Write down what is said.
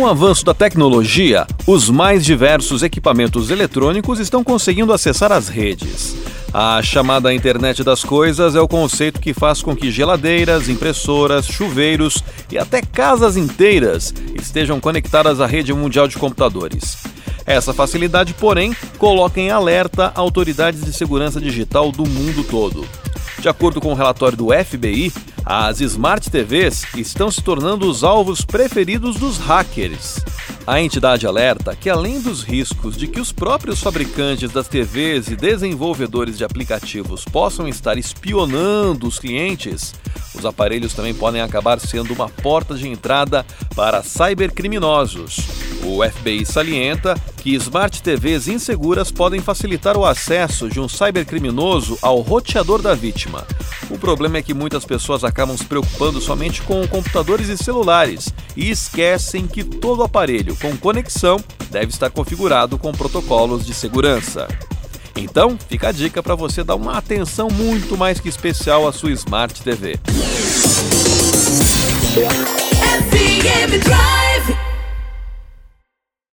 Com o avanço da tecnologia, os mais diversos equipamentos eletrônicos estão conseguindo acessar as redes. A chamada internet das coisas é o conceito que faz com que geladeiras, impressoras, chuveiros e até casas inteiras estejam conectadas à rede mundial de computadores. Essa facilidade, porém, coloca em alerta autoridades de segurança digital do mundo todo. De acordo com o um relatório do FBI, as Smart TVs estão se tornando os alvos preferidos dos hackers. A entidade alerta que, além dos riscos de que os próprios fabricantes das TVs e desenvolvedores de aplicativos possam estar espionando os clientes, os aparelhos também podem acabar sendo uma porta de entrada para cybercriminosos. O FBI salienta que smart TVs inseguras podem facilitar o acesso de um cybercriminoso ao roteador da vítima. O problema é que muitas pessoas acabam se preocupando somente com computadores e celulares e esquecem que todo aparelho com conexão deve estar configurado com protocolos de segurança. Então, fica a dica para você dar uma atenção muito mais que especial à sua Smart TV.